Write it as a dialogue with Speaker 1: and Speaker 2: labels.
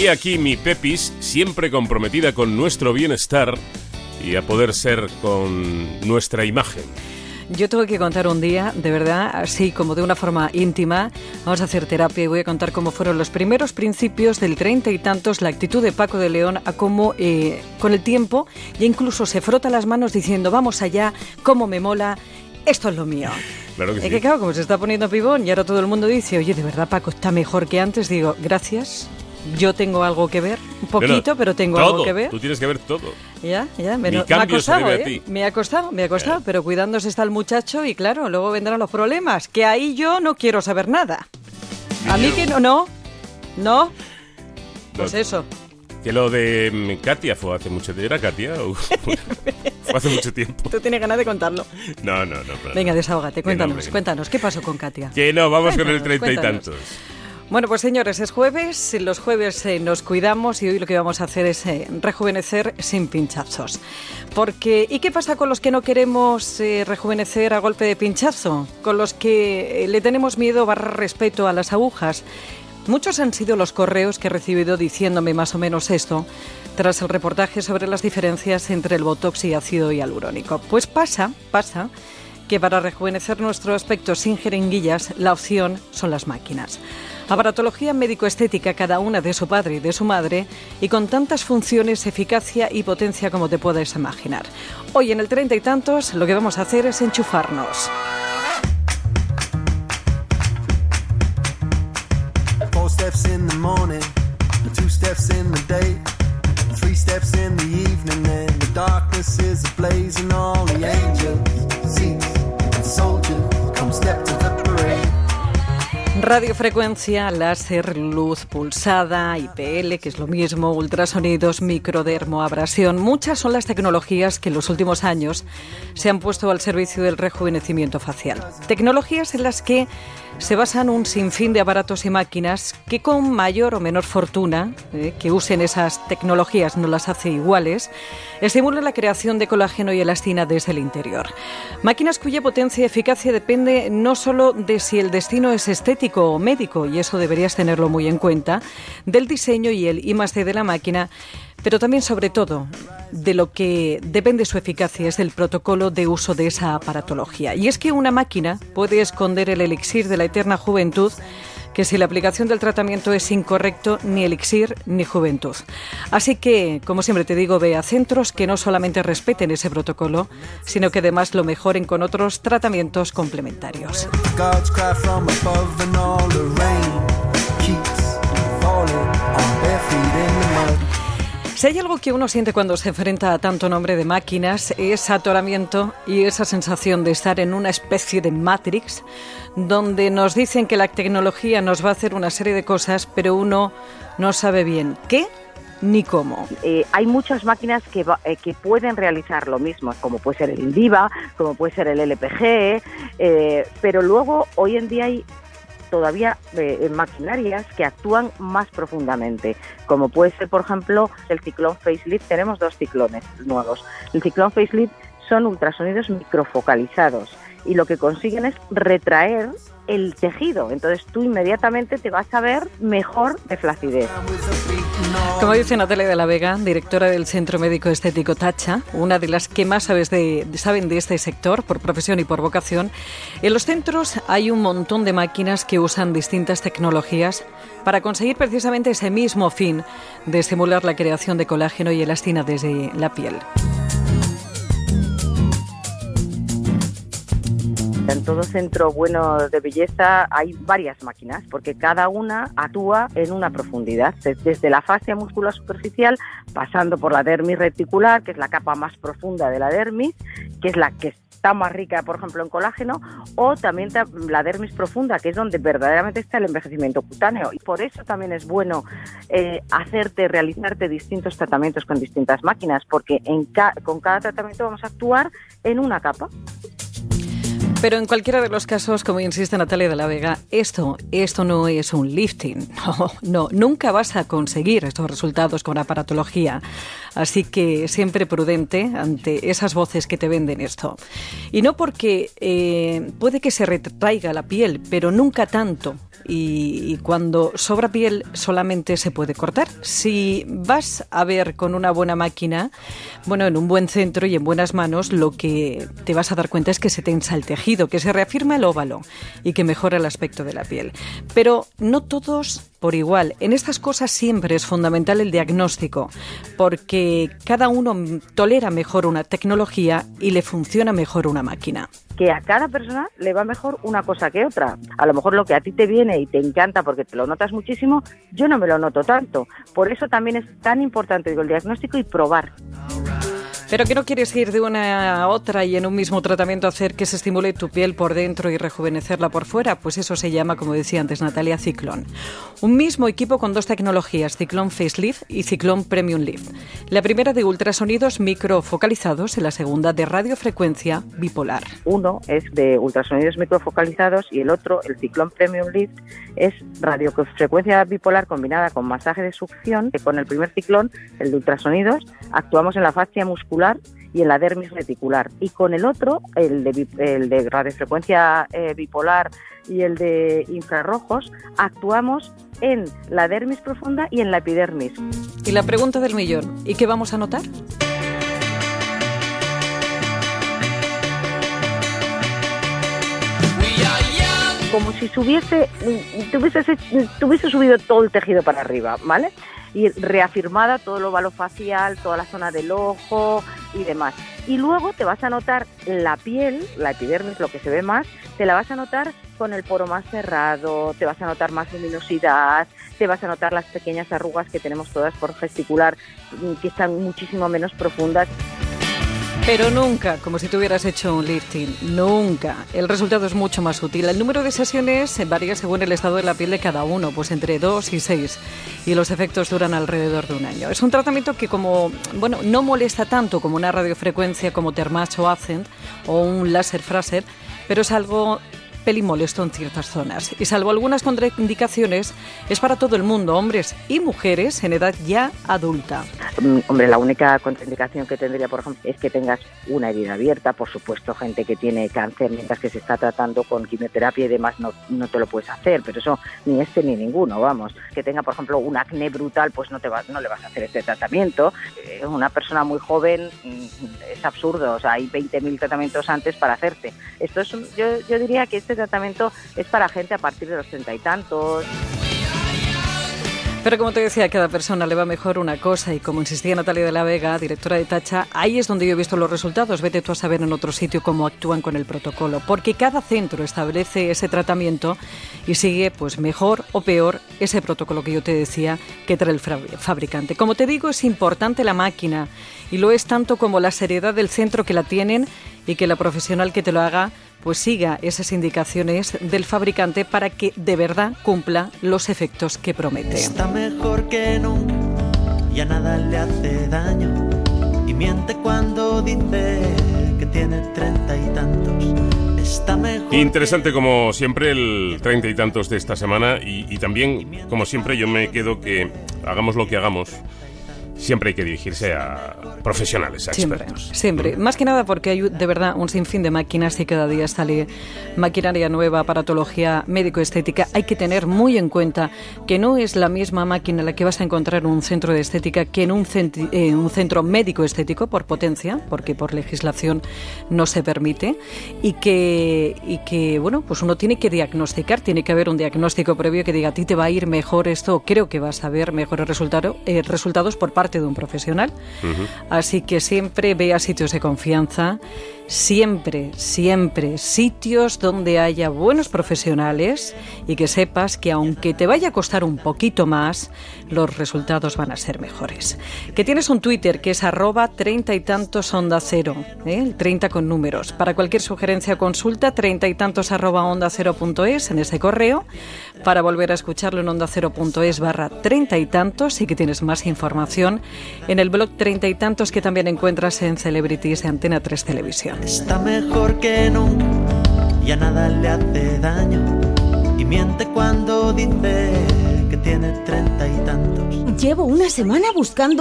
Speaker 1: Y aquí mi Pepis, siempre comprometida con nuestro bienestar y a poder ser con nuestra imagen.
Speaker 2: Yo tengo que contar un día, de verdad, así como de una forma íntima. Vamos a hacer terapia y voy a contar cómo fueron los primeros principios del treinta y tantos, la actitud de Paco de León, a cómo eh, con el tiempo ya incluso se frota las manos diciendo, vamos allá, cómo me mola, esto es lo mío.
Speaker 1: Claro que
Speaker 2: Es
Speaker 1: sí.
Speaker 2: que claro, como se está poniendo pibón y ahora todo el mundo dice, oye, de verdad Paco está mejor que antes, digo, gracias. Yo tengo algo que ver, un poquito, pero tengo
Speaker 1: todo.
Speaker 2: algo que ver.
Speaker 1: Tú tienes que ver todo.
Speaker 2: Ya, ya, me, no- me ha costado, ¿eh? Me ha costado, me ha costado,
Speaker 1: Ya.
Speaker 2: pero cuidándose está el muchacho y claro, luego vendrán los problemas, que ahí yo no quiero saber nada. A mí que no, no, no, pues
Speaker 1: No,
Speaker 2: eso.
Speaker 1: Que lo de mm, Katia fue hace mucho tiempo. ¿Era Katia? fue hace mucho tiempo.
Speaker 2: Tú tienes ganas de contarlo.
Speaker 1: No, no, no.
Speaker 2: Venga, desahógate, cuéntanos, cuéntanos, ¿qué pasó con Katia?
Speaker 1: Que no, vamos con el
Speaker 2: Cuéntanos,
Speaker 1: treinta y
Speaker 2: cuéntanos.
Speaker 1: tantos.
Speaker 2: Bueno, pues señores, es jueves, los jueves eh, nos cuidamos y hoy lo que vamos a hacer es eh, rejuvenecer sin pinchazos. Porque, ¿y qué pasa con los que no queremos eh, rejuvenecer a golpe de pinchazo? Con los que le tenemos miedo barra respeto a las agujas. Muchos han sido los correos que he recibido diciéndome más o menos esto tras el reportaje sobre las diferencias entre el botox y ácido hialurónico. Pues pasa, pasa que para rejuvenecer nuestro aspecto sin jeringuillas, la opción son las máquinas. Aparatología médico-estética, cada una de su padre y de su madre, y con tantas funciones, eficacia y potencia como te puedes imaginar. Hoy en el treinta y tantos lo que vamos a hacer es enchufarnos.
Speaker 3: Darkness is all the angels,
Speaker 2: Radiofrecuencia, láser, luz pulsada, IPL, que es lo mismo, ultrasonidos, microdermoabrasión. Muchas son las tecnologías que en los últimos años se han puesto al servicio del rejuvenecimiento facial. Tecnologías en las que se basan un sinfín de aparatos y máquinas que con mayor o menor fortuna, eh, que usen esas tecnologías no las hace iguales, estimulan la creación de colágeno y elastina desde el interior. Máquinas cuya potencia y eficacia depende no solo de si el destino es estético o médico, y eso deberías tenerlo muy en cuenta, del diseño y el I más D de la máquina, pero también sobre todo de lo que depende su eficacia es del protocolo de uso de esa aparatología. Y es que una máquina puede esconder el elixir de la eterna juventud que si la aplicación del tratamiento es incorrecto, ni elixir ni juventud. Así que, como siempre te digo, ve a centros que no solamente respeten ese protocolo, sino que además lo mejoren con otros tratamientos complementarios. Si hay algo que uno siente cuando se enfrenta a tanto nombre de máquinas, es atoramiento y esa sensación de estar en una especie de Matrix, donde nos dicen que la tecnología nos va a hacer una serie de cosas, pero uno no sabe bien qué ni cómo.
Speaker 4: Eh, hay muchas máquinas que, va- eh, que pueden realizar lo mismo, como puede ser el Indiva, como puede ser el LPG, eh, pero luego hoy en día hay todavía eh, maquinarias que actúan más profundamente, como puede ser, por ejemplo, el ciclón facelift. Tenemos dos ciclones nuevos. El ciclón facelift son ultrasonidos microfocalizados y lo que consiguen es retraer el tejido. Entonces tú inmediatamente te vas a ver mejor de flacidez.
Speaker 2: Como dice Natalia de la Vega, directora del Centro Médico Estético Tacha, una de las que más de, saben de este sector por profesión y por vocación, en los centros hay un montón de máquinas que usan distintas tecnologías para conseguir precisamente ese mismo fin de estimular la creación de colágeno y elastina desde la piel.
Speaker 4: En todo centro bueno de belleza hay varias máquinas, porque cada una actúa en una profundidad, des- desde la fascia muscular superficial, pasando por la dermis reticular, que es la capa más profunda de la dermis, que es la que está más rica, por ejemplo, en colágeno, o también ta- la dermis profunda, que es donde verdaderamente está el envejecimiento cutáneo. Y por eso también es bueno eh, hacerte, realizarte distintos tratamientos con distintas máquinas, porque en ca- con cada tratamiento vamos a actuar en una capa.
Speaker 2: Pero en cualquiera de los casos, como insiste Natalia de la Vega, esto, esto no es un lifting. No, no, nunca vas a conseguir estos resultados con aparatología. Así que siempre prudente ante esas voces que te venden esto. Y no porque eh, puede que se retraiga la piel, pero nunca tanto y, cuando sobra piel solamente se puede cortar. Si vas a ver con una buena máquina, bueno, en un buen centro y en buenas manos, lo que te vas a dar cuenta es que se tensa el tejido, que se reafirma el óvalo y que mejora el aspecto de la piel. Pero no todos por igual. En estas cosas siempre es fundamental el diagnóstico, porque cada uno tolera mejor una tecnología y le funciona mejor una máquina
Speaker 4: que a cada persona le va mejor una cosa que otra. A lo mejor lo que a ti te viene y te encanta porque te lo notas muchísimo, yo no me lo noto tanto. Por eso también es tan importante el diagnóstico y probar.
Speaker 2: Pero que no quieres ir de una a otra y en un mismo tratamiento hacer que se estimule tu piel por dentro y rejuvenecerla por fuera, pues eso se llama, como decía antes Natalia, Ciclón. Un mismo equipo con dos tecnologías, Ciclón Facelift y Ciclón Premium Lift. La primera de ultrasonidos microfocalizados y la segunda de radiofrecuencia bipolar.
Speaker 4: Uno es de ultrasonidos microfocalizados y el otro, el Ciclón Premium Lift, es radiofrecuencia bipolar combinada con masaje de succión, que con el primer ciclón, el de ultrasonidos, actuamos en la fascia muscular y en la dermis reticular. Y con el otro, el de, el de radiofrecuencia eh, bipolar y el de infrarrojos, actuamos en la dermis profunda y en la epidermis.
Speaker 2: Y la pregunta del millón, ¿y qué vamos a notar?
Speaker 4: Como si subiese, tuviese, tuviese subido todo el tejido para arriba, ¿vale? Y reafirmada todo el óvalo facial, toda la zona del ojo y demás. Y luego te vas a notar la piel, la epidermis, lo que se ve más, te la vas a notar con el poro más cerrado, te vas a notar más luminosidad, te vas a notar las pequeñas arrugas que tenemos todas por gesticular, que están muchísimo menos profundas.
Speaker 2: Pero nunca, como si tuvieras hecho un lifting, nunca. El resultado es mucho más útil. El número de sesiones varía según el estado de la piel de cada uno, pues entre 2 y 6. Y los efectos duran alrededor de un año. Es un tratamiento que como, bueno, no molesta tanto como una radiofrecuencia como Thermach o Accent o un láser Fraser, pero es algo pelimolesto en ciertas zonas. Y salvo algunas contraindicaciones, es para todo el mundo, hombres y mujeres en edad ya adulta.
Speaker 4: Mm, hombre, la única contraindicación que tendría, por ejemplo, es que tengas una herida abierta. Por supuesto, gente que tiene cáncer mientras que se está tratando con quimioterapia y demás no, no te lo puedes hacer, pero eso ni este ni ninguno, vamos. Que tenga, por ejemplo, un acné brutal, pues no, te va, no le vas a hacer este tratamiento. Eh, una persona muy joven mm, es absurdo, o sea, hay 20.000 tratamientos antes para hacerte. Esto es, yo, yo diría que este tratamiento es para gente a partir de los treinta y tantos.
Speaker 2: Pero como te decía, a cada persona le va mejor una cosa y como insistía Natalia de la Vega, directora de Tacha, ahí es donde yo he visto los resultados. Vete tú a saber en otro sitio cómo actúan con el protocolo, porque cada centro establece ese tratamiento y sigue pues mejor o peor ese protocolo que yo te decía que trae el fabricante. Como te digo, es importante la máquina y lo es tanto como la seriedad del centro que la tienen y que la profesional que te lo haga pues siga esas indicaciones del fabricante para que de verdad cumpla los efectos que promete.
Speaker 3: Está mejor que nunca, ya nada le hace daño y miente cuando dice que tiene treinta y tantos. Está mejor
Speaker 1: Interesante como siempre el treinta y tantos de esta semana y, y también como siempre yo me quedo que hagamos lo que hagamos siempre hay que dirigirse a profesionales, a
Speaker 2: siempre,
Speaker 1: expertos.
Speaker 2: Siempre. Más que nada porque hay de verdad un sinfín de máquinas y cada día sale maquinaria nueva, aparatología médico-estética. Hay que tener muy en cuenta que no es la misma máquina la que vas a encontrar en un centro de estética que en un, un centro médico-estético por potencia, porque por legislación no se permite, y que, y que, bueno, pues uno tiene que diagnosticar, tiene que haber un diagnóstico previo que diga a ti te va a ir mejor esto, creo que vas a ver mejores resultado, eh, resultados por parte de un profesional. Así que siempre ve a sitios de confianza siempre, siempre sitios donde haya buenos profesionales y que sepas que aunque te vaya a costar un poquito más, los resultados van a ser mejores. Que tienes un Twitter que es arroba treinta y tantos cero, ¿eh? el 30 con números. Para cualquier sugerencia o consulta, treinta y tantos arroba onda cero en ese correo. Para volver a escucharlo en onda cero punto es barra treinta y tantos y que tienes más información en el blog treinta y tantos que también encuentras en Celebrities de Antena 3 Televisión.
Speaker 3: Está mejor que nunca, ya nada le hace daño. Y miente cuando dice que tiene treinta y tantos.
Speaker 5: Llevo una semana buscando